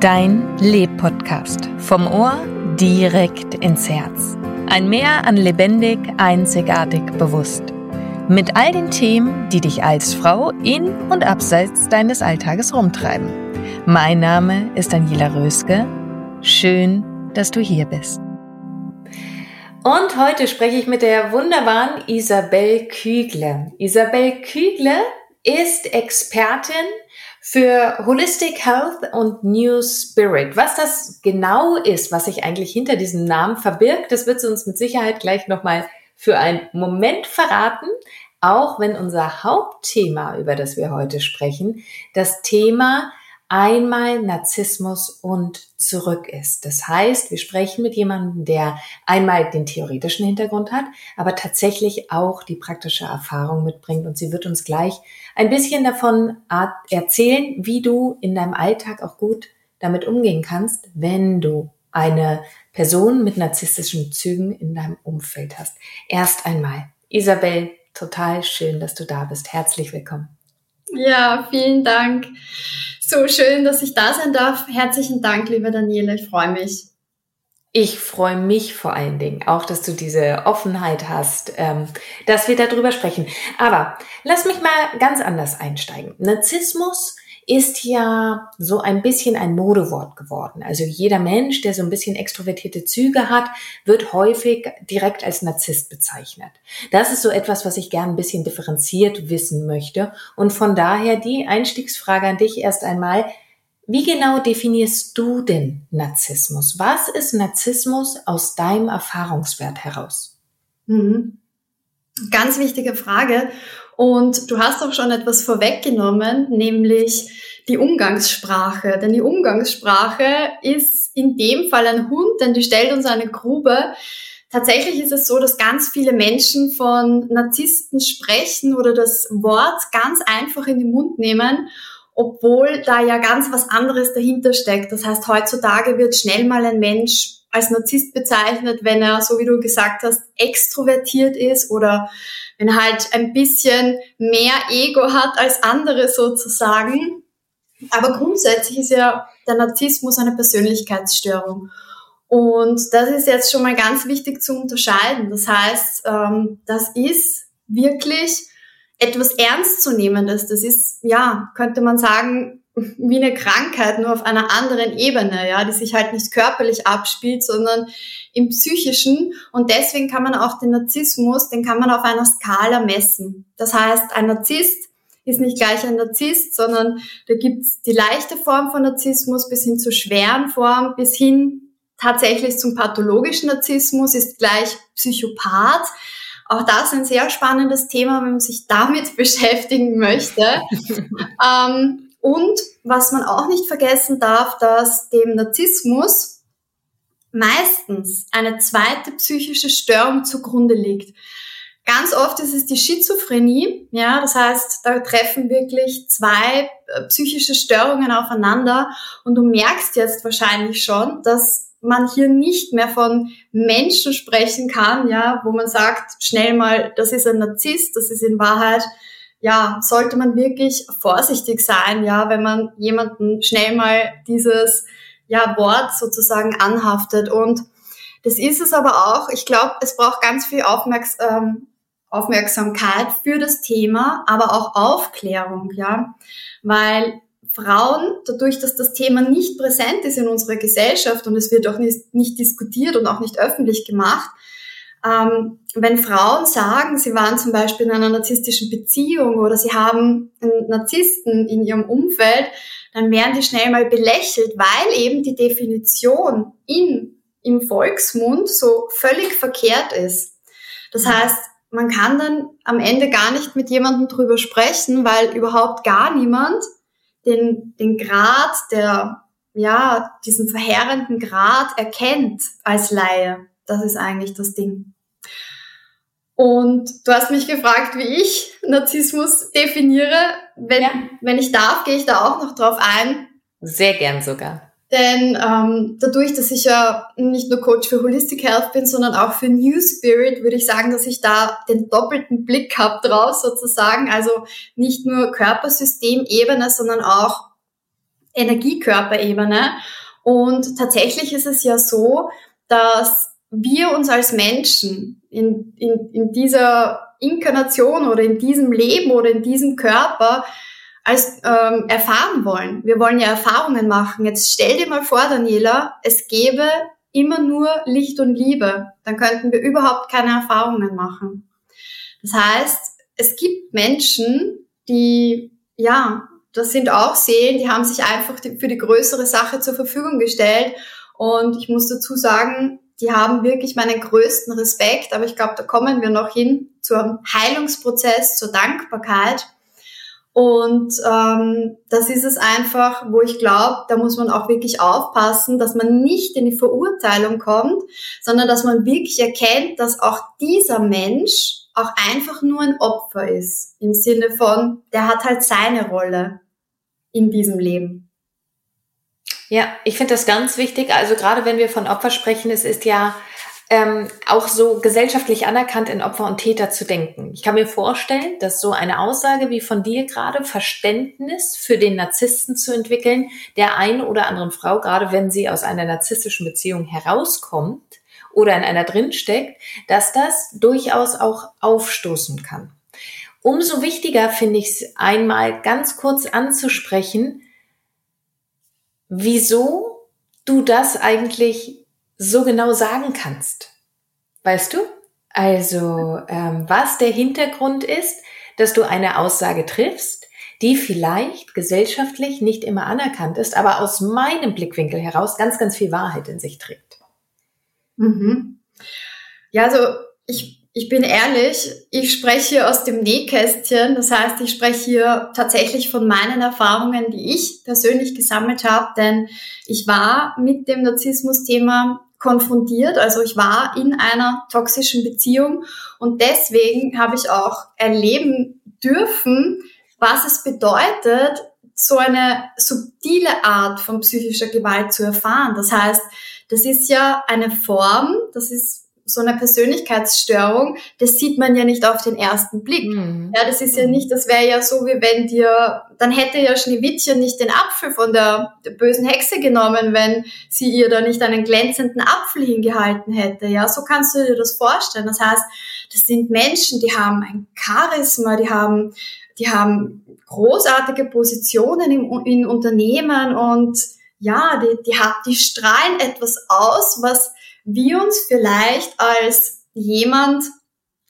Dein Leb-Podcast. Vom Ohr direkt ins Herz. Ein Meer an lebendig, einzigartig, bewusst. Mit all den Themen, die dich als Frau in und abseits deines Alltages rumtreiben. Mein Name ist Daniela Röske. Schön, dass du hier bist. Und heute spreche ich mit der wunderbaren Isabel Kügle. Isabel Kügle ist Expertin für Holistic Health und New Spirit. Was das genau ist, was sich eigentlich hinter diesem Namen verbirgt, das wird sie uns mit Sicherheit gleich nochmal für einen Moment verraten, auch wenn unser Hauptthema, über das wir heute sprechen, das Thema einmal Narzissmus und zurück ist. Das heißt, wir sprechen mit jemandem, der einmal den theoretischen Hintergrund hat, aber tatsächlich auch die praktische Erfahrung mitbringt. Und sie wird uns gleich ein bisschen davon erzählen, wie du in deinem Alltag auch gut damit umgehen kannst, wenn du eine Person mit narzisstischen Zügen in deinem Umfeld hast. Erst einmal, Isabel, total schön, dass du da bist. Herzlich willkommen. Ja, vielen Dank. So schön, dass ich da sein darf. Herzlichen Dank, liebe Daniele. Ich freue mich. Ich freue mich vor allen Dingen auch, dass du diese Offenheit hast, ähm, dass wir darüber sprechen. Aber lass mich mal ganz anders einsteigen. Narzissmus ist ja so ein bisschen ein Modewort geworden. Also jeder Mensch, der so ein bisschen extrovertierte Züge hat, wird häufig direkt als Narzisst bezeichnet. Das ist so etwas, was ich gern ein bisschen differenziert wissen möchte. Und von daher die Einstiegsfrage an dich erst einmal. Wie genau definierst du denn Narzissmus? Was ist Narzissmus aus deinem Erfahrungswert heraus? Mhm. Ganz wichtige Frage. Und du hast auch schon etwas vorweggenommen, nämlich die Umgangssprache. Denn die Umgangssprache ist in dem Fall ein Hund, denn die stellt uns eine Grube. Tatsächlich ist es so, dass ganz viele Menschen von Narzissten sprechen oder das Wort ganz einfach in den Mund nehmen, obwohl da ja ganz was anderes dahinter steckt. Das heißt, heutzutage wird schnell mal ein Mensch als Narzisst bezeichnet, wenn er, so wie du gesagt hast, extrovertiert ist oder wenn er halt ein bisschen mehr Ego hat als andere sozusagen. Aber grundsätzlich ist ja der Narzissmus eine Persönlichkeitsstörung. Und das ist jetzt schon mal ganz wichtig zu unterscheiden. Das heißt, ähm, das ist wirklich etwas Ernstzunehmendes. Das ist, ja, könnte man sagen, wie eine Krankheit, nur auf einer anderen Ebene, ja, die sich halt nicht körperlich abspielt, sondern im psychischen. Und deswegen kann man auch den Narzissmus, den kann man auf einer Skala messen. Das heißt, ein Narzisst ist nicht gleich ein Narzisst, sondern da gibt's die leichte Form von Narzissmus bis hin zur schweren Form, bis hin tatsächlich zum pathologischen Narzissmus ist gleich Psychopath. Auch das ein sehr spannendes Thema, wenn man sich damit beschäftigen möchte. ähm, und was man auch nicht vergessen darf, dass dem Narzissmus meistens eine zweite psychische Störung zugrunde liegt. Ganz oft ist es die Schizophrenie, ja, das heißt, da treffen wirklich zwei äh, psychische Störungen aufeinander und du merkst jetzt wahrscheinlich schon, dass man hier nicht mehr von Menschen sprechen kann, ja, wo man sagt, schnell mal, das ist ein Narzisst, das ist in Wahrheit, ja, sollte man wirklich vorsichtig sein, ja, wenn man jemanden schnell mal dieses, ja, Wort sozusagen anhaftet. Und das ist es aber auch. Ich glaube, es braucht ganz viel Aufmerks ähm, Aufmerksamkeit für das Thema, aber auch Aufklärung, ja, weil Frauen, dadurch, dass das Thema nicht präsent ist in unserer Gesellschaft und es wird auch nicht, nicht diskutiert und auch nicht öffentlich gemacht, ähm, wenn Frauen sagen, sie waren zum Beispiel in einer narzisstischen Beziehung oder sie haben einen Narzissten in ihrem Umfeld, dann werden die schnell mal belächelt, weil eben die Definition in, im Volksmund so völlig verkehrt ist. Das heißt, man kann dann am Ende gar nicht mit jemandem drüber sprechen, weil überhaupt gar niemand den, den Grad der, ja, diesen verheerenden Grad erkennt als Laie. Das ist eigentlich das Ding. Und du hast mich gefragt, wie ich Narzissmus definiere. Wenn, ja. wenn ich darf, gehe ich da auch noch drauf ein. Sehr gern sogar. Denn ähm, dadurch, dass ich ja nicht nur Coach für Holistic Health bin, sondern auch für New Spirit, würde ich sagen, dass ich da den doppelten Blick habe drauf sozusagen. Also nicht nur Körpersystemebene, sondern auch Energiekörperebene. Und tatsächlich ist es ja so, dass wir uns als Menschen in, in, in dieser Inkarnation oder in diesem Leben oder in diesem Körper als ähm, erfahren wollen. Wir wollen ja Erfahrungen machen. Jetzt stell dir mal vor, Daniela, es gäbe immer nur Licht und Liebe. Dann könnten wir überhaupt keine Erfahrungen machen. Das heißt, es gibt Menschen, die, ja, das sind auch Seelen, die haben sich einfach für die größere Sache zur Verfügung gestellt. Und ich muss dazu sagen, die haben wirklich meinen größten Respekt. Aber ich glaube, da kommen wir noch hin zum Heilungsprozess, zur Dankbarkeit. Und ähm, das ist es einfach, wo ich glaube, da muss man auch wirklich aufpassen, dass man nicht in die Verurteilung kommt, sondern dass man wirklich erkennt, dass auch dieser Mensch auch einfach nur ein Opfer ist. Im Sinne von, der hat halt seine Rolle in diesem Leben. Ja, ich finde das ganz wichtig. Also gerade wenn wir von Opfer sprechen, es ist ja ähm, auch so gesellschaftlich anerkannt, in Opfer und Täter zu denken. Ich kann mir vorstellen, dass so eine Aussage wie von dir gerade Verständnis für den Narzissten zu entwickeln, der einen oder anderen Frau, gerade wenn sie aus einer narzisstischen Beziehung herauskommt oder in einer drinsteckt, dass das durchaus auch aufstoßen kann. Umso wichtiger finde ich es einmal ganz kurz anzusprechen, wieso du das eigentlich so genau sagen kannst. Weißt du? Also, ähm, was der Hintergrund ist, dass du eine Aussage triffst, die vielleicht gesellschaftlich nicht immer anerkannt ist, aber aus meinem Blickwinkel heraus ganz, ganz viel Wahrheit in sich trägt. Mhm. Ja, also ich, ich bin ehrlich, ich spreche aus dem Nähkästchen. Das heißt, ich spreche hier tatsächlich von meinen Erfahrungen, die ich persönlich gesammelt habe, denn ich war mit dem Narzissmus-Thema konfrontiert. Also ich war in einer toxischen Beziehung und deswegen habe ich auch erleben dürfen, was es bedeutet, so eine subtile Art von psychischer Gewalt zu erfahren. Das heißt, das ist ja eine Form, das ist so eine Persönlichkeitsstörung, das sieht man ja nicht auf den ersten Blick. Mhm. Ja, das ist ja nicht, das wäre ja so, wie wenn dir, dann hätte ja Schneewittchen nicht den Apfel von der, der, bösen Hexe genommen, wenn sie ihr da nicht einen glänzenden Apfel hingehalten hätte. Ja, so kannst du dir das vorstellen. Das heißt, das sind Menschen, die haben ein Charisma, die haben, die haben großartige Positionen im, in Unternehmen und ja, die, die, die strahlen etwas aus, was wir uns vielleicht als jemand,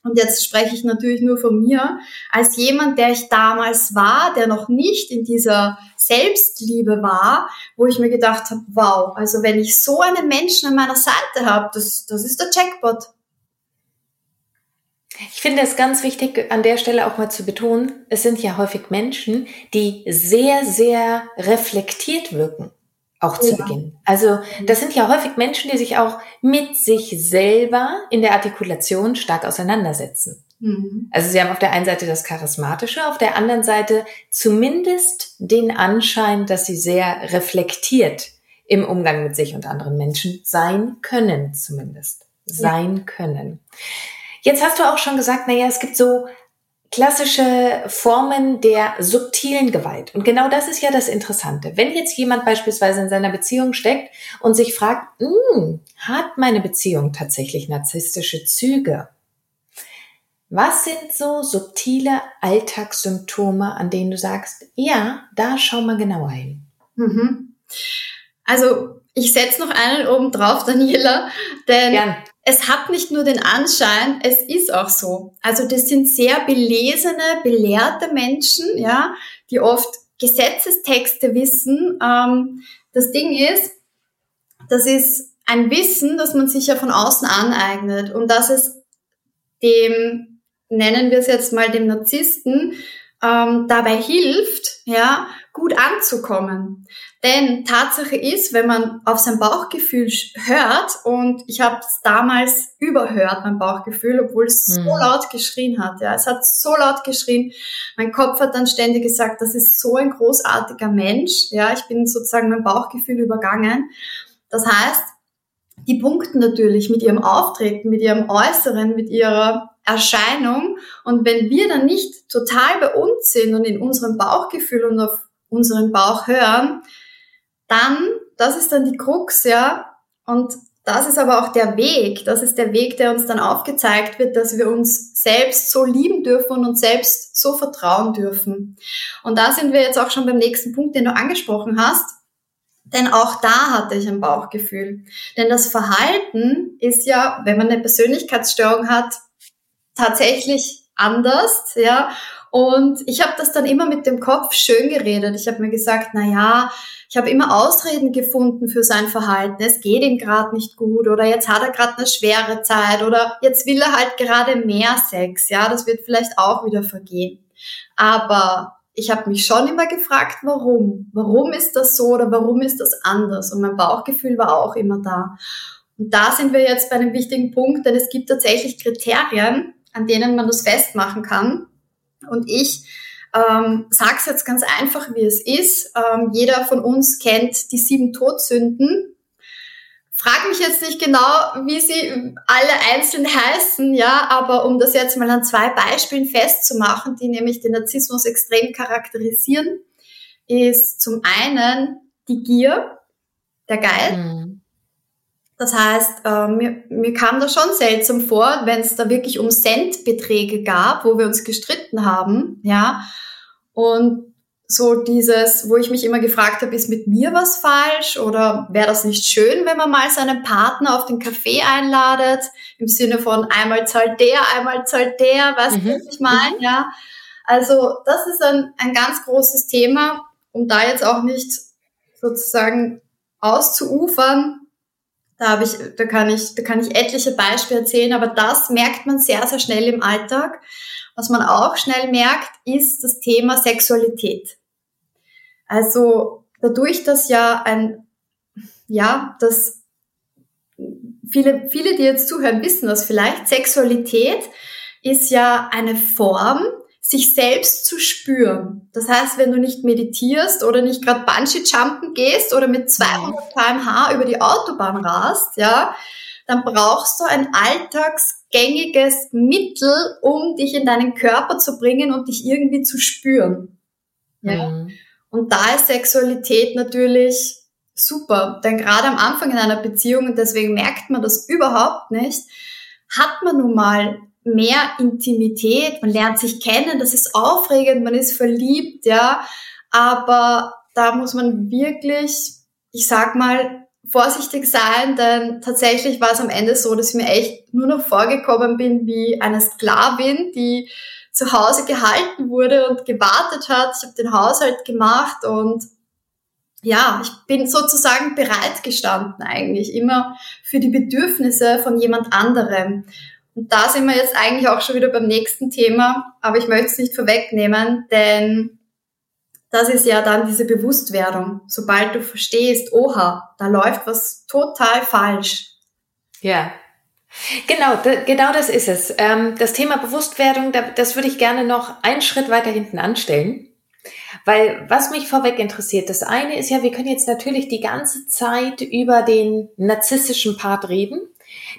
und jetzt spreche ich natürlich nur von mir, als jemand, der ich damals war, der noch nicht in dieser Selbstliebe war, wo ich mir gedacht habe, wow, also wenn ich so einen Menschen an meiner Seite habe, das, das ist der Jackpot. Ich finde es ganz wichtig, an der Stelle auch mal zu betonen, es sind ja häufig Menschen, die sehr, sehr reflektiert wirken auch zu. Beginn. Also das sind ja häufig Menschen, die sich auch mit sich selber in der Artikulation stark auseinandersetzen. Mhm. Also sie haben auf der einen Seite das Charismatische, auf der anderen Seite zumindest den Anschein, dass sie sehr reflektiert im Umgang mit sich und anderen Menschen sein können, zumindest. Sein ja. können. Jetzt hast du auch schon gesagt, naja, es gibt so klassische Formen der subtilen Gewalt. Und genau das ist ja das Interessante. Wenn jetzt jemand beispielsweise in seiner Beziehung steckt und sich fragt, hm, hat meine Beziehung tatsächlich narzisstische Züge? Was sind so subtile Alltagssymptome, an denen du sagst, ja, da schau mal genauer hin? Mhm. Also ich setze noch einen oben drauf, Daniela, denn Gern es hat nicht nur den Anschein, es ist auch so. Also das sind sehr belesene, belehrte Menschen, ja, die oft Gesetzestexte wissen. Ähm, das Ding ist, das ist ein Wissen, das man sich ja von außen aneignet und dass es dem, nennen wir es jetzt mal dem Narzissten, ähm, dabei hilft, ja, gut anzukommen. Denn Tatsache ist, wenn man auf sein Bauchgefühl hört, und ich habe es damals überhört, mein Bauchgefühl, obwohl es mhm. so laut geschrien hat. Ja, es hat so laut geschrien. Mein Kopf hat dann ständig gesagt, das ist so ein großartiger Mensch. Ja, ich bin sozusagen mein Bauchgefühl übergangen. Das heißt, die punkten natürlich mit ihrem Auftreten, mit ihrem Äußeren, mit ihrer Erscheinung. Und wenn wir dann nicht total bei uns sind und in unserem Bauchgefühl und auf unseren Bauch hören, dann, das ist dann die Krux, ja, und das ist aber auch der Weg, das ist der Weg, der uns dann aufgezeigt wird, dass wir uns selbst so lieben dürfen und uns selbst so vertrauen dürfen. Und da sind wir jetzt auch schon beim nächsten Punkt, den du angesprochen hast. Denn auch da hatte ich ein Bauchgefühl. Denn das Verhalten ist ja, wenn man eine Persönlichkeitsstörung hat, tatsächlich anders, ja. Und ich habe das dann immer mit dem Kopf schön geredet. Ich habe mir gesagt, na ja, ich habe immer Ausreden gefunden für sein Verhalten. Es geht ihm gerade nicht gut oder jetzt hat er gerade eine schwere Zeit oder jetzt will er halt gerade mehr Sex. Ja, das wird vielleicht auch wieder vergehen. Aber ich habe mich schon immer gefragt, warum? Warum ist das so oder warum ist das anders? Und mein Bauchgefühl war auch immer da. Und da sind wir jetzt bei einem wichtigen Punkt, denn es gibt tatsächlich Kriterien, an denen man das festmachen kann. Und ich ähm, sag's jetzt ganz einfach, wie es ist. Ähm, jeder von uns kennt die sieben Todsünden. Frag mich jetzt nicht genau, wie sie alle einzeln heißen, ja, aber um das jetzt mal an zwei Beispielen festzumachen, die nämlich den Narzissmus extrem charakterisieren, ist zum einen die Gier, der Geist. Mhm. Das heißt, äh, mir, mir kam das schon seltsam vor, wenn es da wirklich um Centbeträge gab, wo wir uns gestritten haben, ja. Und so dieses, wo ich mich immer gefragt habe, ist mit mir was falsch oder wäre das nicht schön, wenn man mal seinen Partner auf den Kaffee einladet, im Sinne von einmal zahlt der, einmal zahlt der, weißt mhm. du, was ich meine, mhm. ja. Also das ist ein, ein ganz großes Thema, um da jetzt auch nicht sozusagen auszuufern, da habe ich, da kann ich, da kann ich etliche Beispiele erzählen, aber das merkt man sehr, sehr schnell im Alltag. Was man auch schnell merkt, ist das Thema Sexualität. Also dadurch, dass ja ein, ja, dass viele, viele, die jetzt zuhören, wissen das vielleicht, Sexualität ist ja eine Form, sich selbst zu spüren. Das heißt, wenn du nicht meditierst oder nicht gerade Bungee-Jumpen gehst oder mit 200 kmh über die Autobahn rast, ja, dann brauchst du ein alltagsgängiges Mittel, um dich in deinen Körper zu bringen und dich irgendwie zu spüren. Ja. Mhm. Und da ist Sexualität natürlich super, denn gerade am Anfang in einer Beziehung, und deswegen merkt man das überhaupt nicht, hat man nun mal mehr Intimität, man lernt sich kennen, das ist aufregend, man ist verliebt, ja, aber da muss man wirklich, ich sag mal, vorsichtig sein, denn tatsächlich war es am Ende so, dass ich mir echt nur noch vorgekommen bin wie eine Sklavin, die zu Hause gehalten wurde und gewartet hat. Ich habe den Haushalt gemacht und ja, ich bin sozusagen bereit gestanden eigentlich immer für die Bedürfnisse von jemand anderem. Und da sind wir jetzt eigentlich auch schon wieder beim nächsten Thema, aber ich möchte es nicht vorwegnehmen, denn das ist ja dann diese Bewusstwerdung. Sobald du verstehst, oha, da läuft was total falsch. Ja. Genau, genau das ist es. Ähm, das Thema Bewusstwerdung, das würde ich gerne noch einen Schritt weiter hinten anstellen. Weil was mich vorweg interessiert, das eine ist ja, wir können jetzt natürlich die ganze Zeit über den narzisstischen Part reden.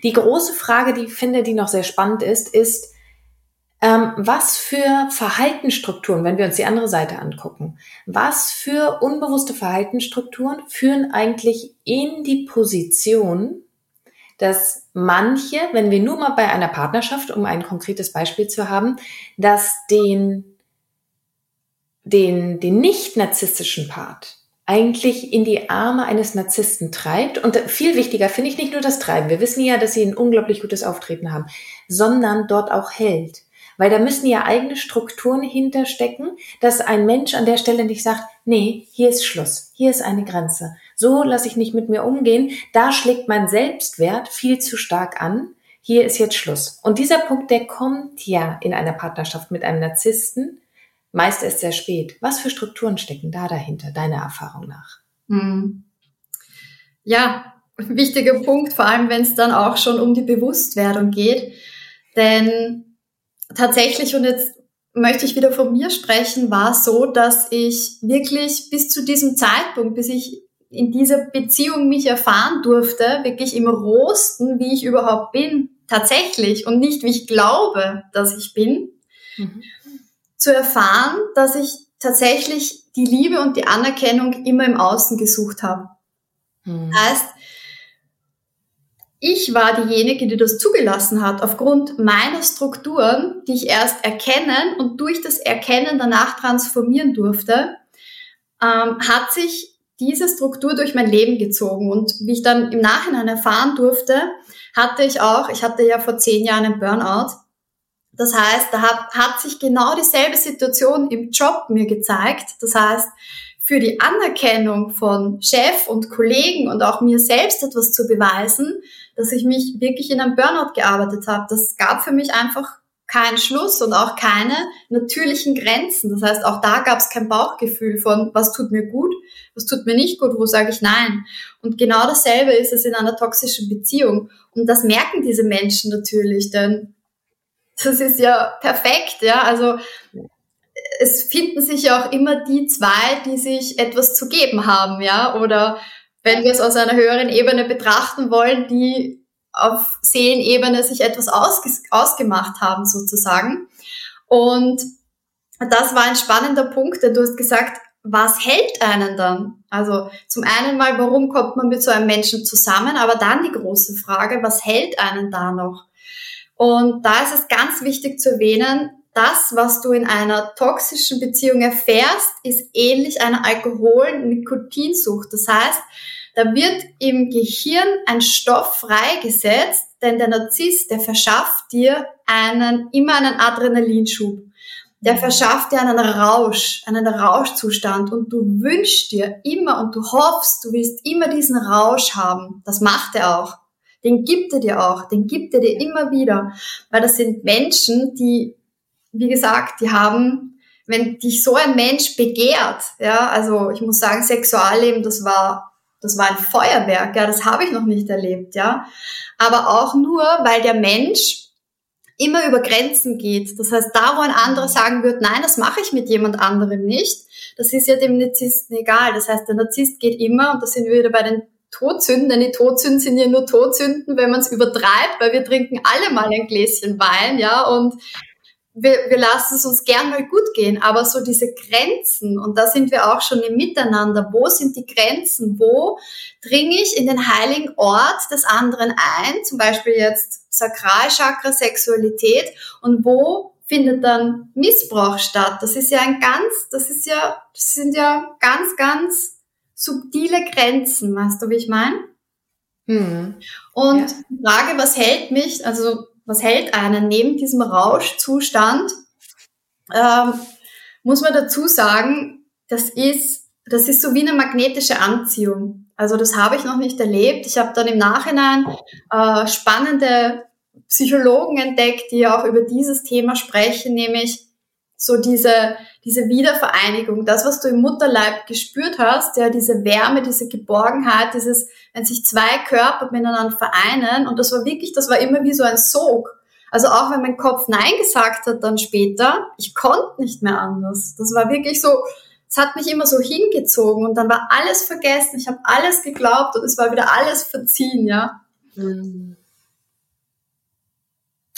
Die große Frage, die ich finde, die noch sehr spannend ist, ist, ähm, was für Verhaltensstrukturen, wenn wir uns die andere Seite angucken, was für unbewusste Verhaltensstrukturen führen eigentlich in die Position, dass manche, wenn wir nur mal bei einer Partnerschaft, um ein konkretes Beispiel zu haben, dass den, den, den nicht narzisstischen Part eigentlich in die Arme eines Narzissten treibt. Und viel wichtiger finde ich nicht nur das Treiben. Wir wissen ja, dass sie ein unglaublich gutes Auftreten haben, sondern dort auch hält. Weil da müssen ja eigene Strukturen hinterstecken, dass ein Mensch an der Stelle nicht sagt, nee, hier ist Schluss, hier ist eine Grenze. So lasse ich nicht mit mir umgehen. Da schlägt mein Selbstwert viel zu stark an. Hier ist jetzt Schluss. Und dieser Punkt, der kommt ja in einer Partnerschaft mit einem Narzissten meist erst sehr spät. Was für Strukturen stecken da dahinter, deiner Erfahrung nach? Hm. Ja, wichtiger Punkt, vor allem wenn es dann auch schon um die Bewusstwerdung geht. Denn tatsächlich, und jetzt möchte ich wieder von mir sprechen, war so, dass ich wirklich bis zu diesem Zeitpunkt, bis ich in dieser Beziehung mich erfahren durfte, wirklich im Rosten, wie ich überhaupt bin, tatsächlich und nicht wie ich glaube, dass ich bin, mhm. Zu erfahren, dass ich tatsächlich die Liebe und die Anerkennung immer im Außen gesucht habe. Mhm. Heißt, ich war diejenige, die das zugelassen hat, aufgrund meiner Strukturen, die ich erst erkennen und durch das Erkennen danach transformieren durfte, ähm, hat sich diese Struktur durch mein Leben gezogen. Und wie ich dann im Nachhinein erfahren durfte, hatte ich auch, ich hatte ja vor zehn Jahren einen Burnout. Das heißt, da hat, hat sich genau dieselbe Situation im Job mir gezeigt. Das heißt, für die Anerkennung von Chef und Kollegen und auch mir selbst etwas zu beweisen, dass ich mich wirklich in einem Burnout gearbeitet habe. Das gab für mich einfach keinen Schluss und auch keine natürlichen Grenzen. Das heißt, auch da gab es kein Bauchgefühl von, was tut mir gut, was tut mir nicht gut, wo sage ich nein. Und genau dasselbe ist es in einer toxischen Beziehung. Und das merken diese Menschen natürlich, denn das ist ja perfekt, ja. Also es finden sich ja auch immer die zwei, die sich etwas zu geben haben, ja, oder wenn wir es aus einer höheren Ebene betrachten wollen, die auf Seelenebene sich etwas ausge ausgemacht haben sozusagen. Und das war ein spannender Punkt, denn du hast gesagt, was hält einen dann? Also zum einen mal, warum kommt man mit so einem Menschen zusammen, aber dann die große Frage, was hält einen da noch? Und da ist es ganz wichtig zu erwähnen, das, was du in einer toxischen Beziehung erfährst, ist ähnlich einer Alkohol-Nikotinsucht. Das heißt, da wird im Gehirn ein Stoff freigesetzt, denn der Narzisst, der verschafft dir einen, immer einen Adrenalinschub. Der verschafft dir einen Rausch, einen Rauschzustand und du wünschst dir immer und du hoffst, du willst immer diesen Rausch haben. Das macht er auch. Den gibt er dir auch, den gibt er dir immer wieder, weil das sind Menschen, die, wie gesagt, die haben, wenn dich so ein Mensch begehrt, ja, also ich muss sagen, Sexualleben, das war das war ein Feuerwerk, ja, das habe ich noch nicht erlebt, ja. Aber auch nur, weil der Mensch immer über Grenzen geht. Das heißt, da wo ein anderer sagen wird, nein, das mache ich mit jemand anderem nicht, das ist ja dem Narzissten egal. Das heißt, der Narzisst geht immer, und da sind wir wieder bei den Todsünden, denn die Todsünden sind ja nur Todsünden, wenn man es übertreibt, weil wir trinken alle mal ein Gläschen Wein, ja, und wir, wir lassen es uns gern mal gut gehen, aber so diese Grenzen, und da sind wir auch schon im Miteinander, wo sind die Grenzen, wo dringe ich in den heiligen Ort des anderen ein, zum Beispiel jetzt Sakralchakra, Sexualität, und wo findet dann Missbrauch statt? Das ist ja ein ganz, das ist ja, das sind ja ganz, ganz subtile Grenzen, weißt du, wie ich meine? Hm. Und ja. die Frage, was hält mich, also was hält einen neben diesem Rauschzustand, ähm, muss man dazu sagen, das ist, das ist so wie eine magnetische Anziehung. Also das habe ich noch nicht erlebt. Ich habe dann im Nachhinein äh, spannende Psychologen entdeckt, die auch über dieses Thema sprechen, nämlich so diese, diese Wiedervereinigung, das, was du im Mutterleib gespürt hast, ja, diese Wärme, diese Geborgenheit, dieses, wenn sich zwei Körper miteinander vereinen, und das war wirklich, das war immer wie so ein Sog. Also auch wenn mein Kopf Nein gesagt hat dann später, ich konnte nicht mehr anders. Das war wirklich so, es hat mich immer so hingezogen und dann war alles vergessen, ich habe alles geglaubt und es war wieder alles verziehen, ja. Mhm.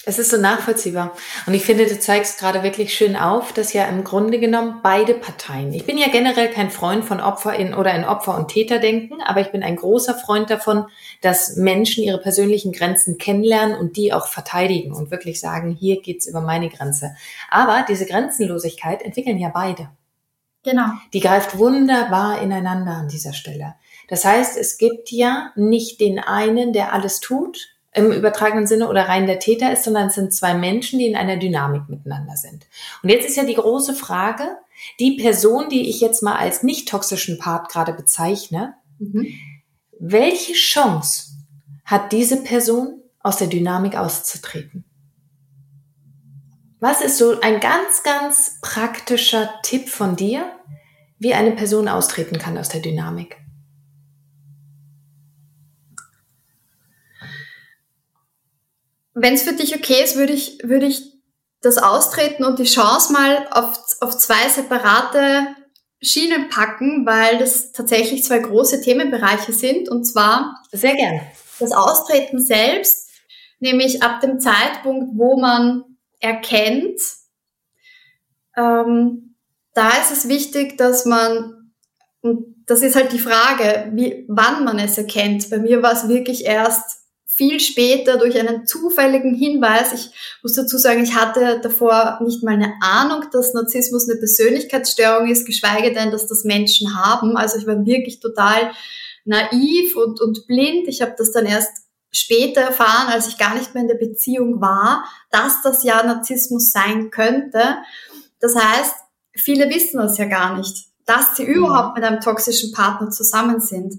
Es ist so nachvollziehbar. Und ich finde, du zeigst gerade wirklich schön auf, dass ja im Grunde genommen beide Parteien, ich bin ja generell kein Freund von Opfer in oder in Opfer und Täter denken, aber ich bin ein großer Freund davon, dass Menschen ihre persönlichen Grenzen kennenlernen und die auch verteidigen und wirklich sagen, hier geht's über meine Grenze. Aber diese Grenzenlosigkeit entwickeln ja beide. Genau. Die greift wunderbar ineinander an dieser Stelle. Das heißt, es gibt ja nicht den einen, der alles tut, im übertragenen Sinne oder rein der Täter ist, sondern es sind zwei Menschen, die in einer Dynamik miteinander sind. Und jetzt ist ja die große Frage, die Person, die ich jetzt mal als nicht toxischen Part gerade bezeichne, mhm. welche Chance hat diese Person, aus der Dynamik auszutreten? Was ist so ein ganz, ganz praktischer Tipp von dir, wie eine Person austreten kann aus der Dynamik? Wenn es für dich okay ist, würde ich, würde ich das Austreten und die Chance mal auf, auf zwei separate Schienen packen, weil das tatsächlich zwei große Themenbereiche sind. Und zwar sehr gern das Austreten selbst, nämlich ab dem Zeitpunkt, wo man erkennt, ähm, da ist es wichtig, dass man, und das ist halt die Frage, wie, wann man es erkennt. Bei mir war es wirklich erst viel später durch einen zufälligen Hinweis, ich muss dazu sagen, ich hatte davor nicht mal eine Ahnung, dass Narzissmus eine Persönlichkeitsstörung ist, geschweige denn, dass das Menschen haben. Also ich war wirklich total naiv und, und blind. Ich habe das dann erst später erfahren, als ich gar nicht mehr in der Beziehung war, dass das ja Narzissmus sein könnte. Das heißt, viele wissen das ja gar nicht, dass sie überhaupt mit einem toxischen Partner zusammen sind.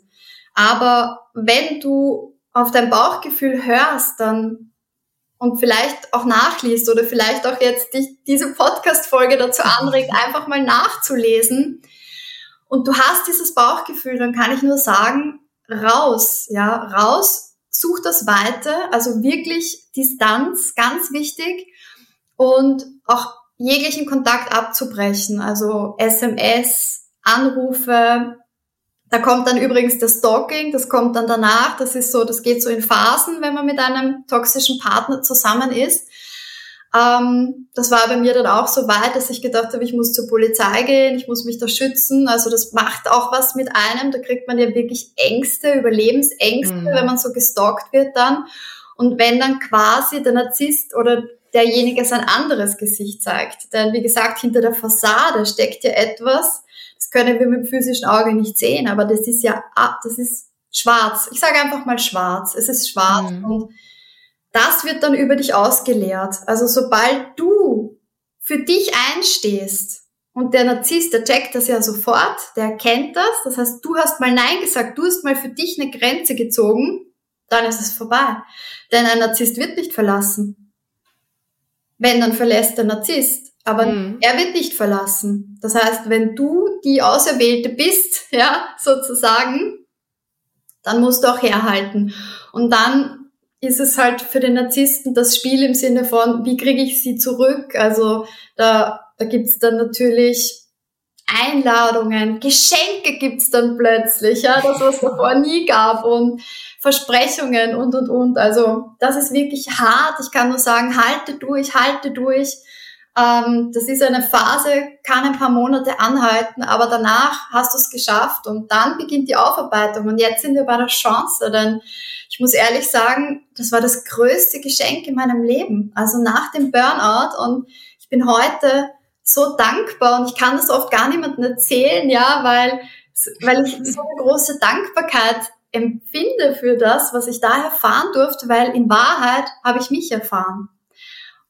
Aber wenn du auf dein Bauchgefühl hörst, dann und vielleicht auch nachliest oder vielleicht auch jetzt dich diese Podcast-Folge dazu anregt, einfach mal nachzulesen. Und du hast dieses Bauchgefühl, dann kann ich nur sagen, raus, ja, raus, such das Weite, also wirklich Distanz, ganz wichtig und auch jeglichen Kontakt abzubrechen, also SMS, Anrufe, da kommt dann übrigens das Stalking, das kommt dann danach. Das ist so, das geht so in Phasen, wenn man mit einem toxischen Partner zusammen ist. Ähm, das war bei mir dann auch so weit, dass ich gedacht habe, ich muss zur Polizei gehen, ich muss mich da schützen. Also das macht auch was mit einem. Da kriegt man ja wirklich Ängste, Überlebensängste, mhm. wenn man so gestalkt wird dann. Und wenn dann quasi der Narzisst oder derjenige sein anderes Gesicht zeigt. Denn wie gesagt, hinter der Fassade steckt ja etwas, das können wir mit dem physischen Auge nicht sehen, aber das ist ja, ah, das ist schwarz. Ich sage einfach mal schwarz. Es ist schwarz mhm. und das wird dann über dich ausgeleert. Also sobald du für dich einstehst und der Narzisst, der checkt das ja sofort, der erkennt das. Das heißt, du hast mal Nein gesagt, du hast mal für dich eine Grenze gezogen, dann ist es vorbei. Denn ein Narzisst wird nicht verlassen. Wenn, dann verlässt der Narzisst. Aber mhm. er wird nicht verlassen. Das heißt, wenn du die Auserwählte bist, ja, sozusagen, dann musst du auch herhalten. Und dann ist es halt für den Narzissten das Spiel im Sinne von, wie kriege ich sie zurück? Also da, da gibt's dann natürlich Einladungen, Geschenke gibt's dann plötzlich, ja, das was davor nie gab und Versprechungen und und und. Also das ist wirklich hart. Ich kann nur sagen, halte durch, halte durch. Ähm, das ist eine Phase, kann ein paar Monate anhalten, aber danach hast du es geschafft und dann beginnt die Aufarbeitung. Und jetzt sind wir bei der Chance, denn ich muss ehrlich sagen, das war das größte Geschenk in meinem Leben. Also nach dem Burnout und ich bin heute so dankbar und ich kann das oft gar niemandem erzählen, ja, weil, weil ich so eine große Dankbarkeit empfinde für das, was ich da erfahren durfte, weil in Wahrheit habe ich mich erfahren.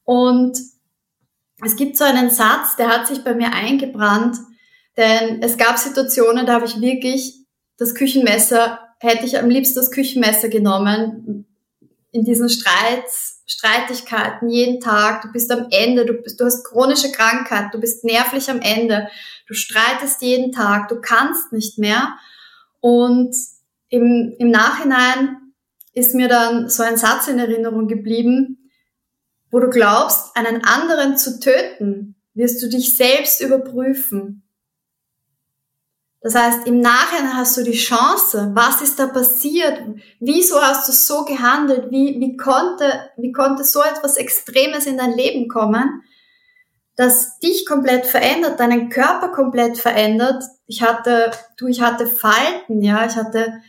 Und es gibt so einen Satz, der hat sich bei mir eingebrannt, denn es gab Situationen, da habe ich wirklich das Küchenmesser, hätte ich am liebsten das Küchenmesser genommen, in diesen Streits, Streitigkeiten jeden Tag, du bist am Ende, du, bist, du hast chronische Krankheit, du bist nervlich am Ende, du streitest jeden Tag, du kannst nicht mehr. Und im, im Nachhinein ist mir dann so ein Satz in Erinnerung geblieben, wo du glaubst, einen anderen zu töten, wirst du dich selbst überprüfen. Das heißt, im Nachhinein hast du die Chance, was ist da passiert? Wieso hast du so gehandelt? Wie, wie, konnte, wie konnte so etwas Extremes in dein Leben kommen, das dich komplett verändert, deinen Körper komplett verändert? Ich hatte, du, ich hatte Falten, ja, ich hatte,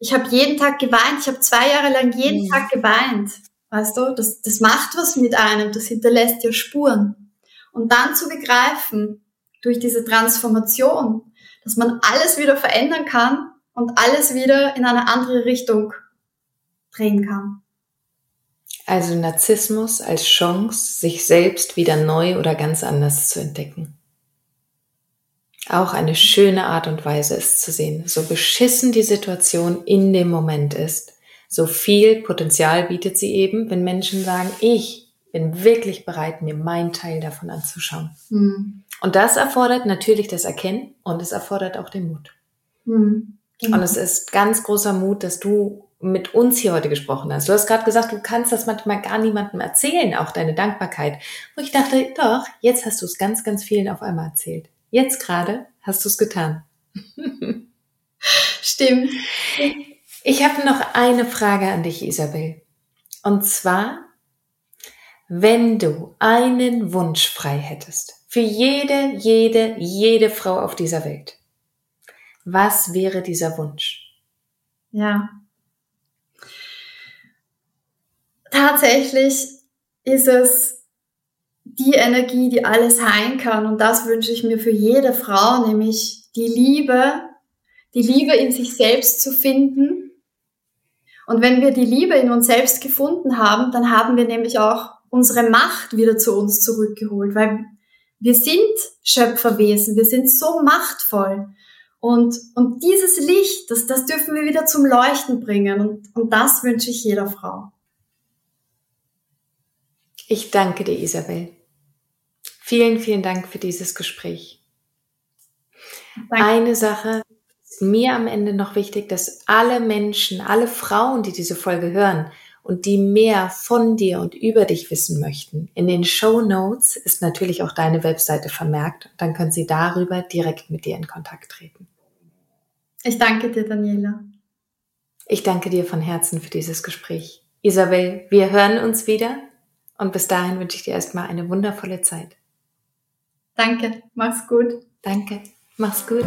ich habe jeden Tag geweint, ich habe zwei Jahre lang jeden mhm. Tag geweint. Weißt du, das, das macht was mit einem, das hinterlässt ja Spuren. Und dann zu begreifen, durch diese Transformation, dass man alles wieder verändern kann und alles wieder in eine andere Richtung drehen kann. Also Narzissmus als Chance, sich selbst wieder neu oder ganz anders zu entdecken. Auch eine schöne Art und Weise ist zu sehen. So beschissen die Situation in dem Moment ist, so viel Potenzial bietet sie eben, wenn Menschen sagen, ich bin wirklich bereit, mir meinen Teil davon anzuschauen. Mhm. Und das erfordert natürlich das Erkennen und es erfordert auch den Mut. Mhm. Genau. Und es ist ganz großer Mut, dass du mit uns hier heute gesprochen hast. Du hast gerade gesagt, du kannst das manchmal gar niemandem erzählen, auch deine Dankbarkeit. Wo ich dachte, doch, jetzt hast du es ganz, ganz vielen auf einmal erzählt. Jetzt gerade hast du es getan. Stimmt. Ich habe noch eine Frage an dich, Isabel. Und zwar, wenn du einen Wunsch frei hättest, für jede, jede, jede Frau auf dieser Welt. Was wäre dieser Wunsch? Ja. Tatsächlich ist es die Energie, die alles heilen kann. Und das wünsche ich mir für jede Frau, nämlich die Liebe, die Liebe in sich selbst zu finden. Und wenn wir die Liebe in uns selbst gefunden haben, dann haben wir nämlich auch unsere Macht wieder zu uns zurückgeholt, weil wir sind Schöpferwesen, wir sind so machtvoll. Und, und dieses Licht, das, das dürfen wir wieder zum Leuchten bringen. Und, und das wünsche ich jeder Frau. Ich danke dir, Isabel. Vielen, vielen Dank für dieses Gespräch. Danke. Eine Sache ist mir am Ende noch wichtig, dass alle Menschen, alle Frauen, die diese Folge hören, und die mehr von dir und über dich wissen möchten, in den Show Notes ist natürlich auch deine Webseite vermerkt. Dann können sie darüber direkt mit dir in Kontakt treten. Ich danke dir, Daniela. Ich danke dir von Herzen für dieses Gespräch. Isabel, wir hören uns wieder und bis dahin wünsche ich dir erstmal eine wundervolle Zeit. Danke, mach's gut. Danke, mach's gut.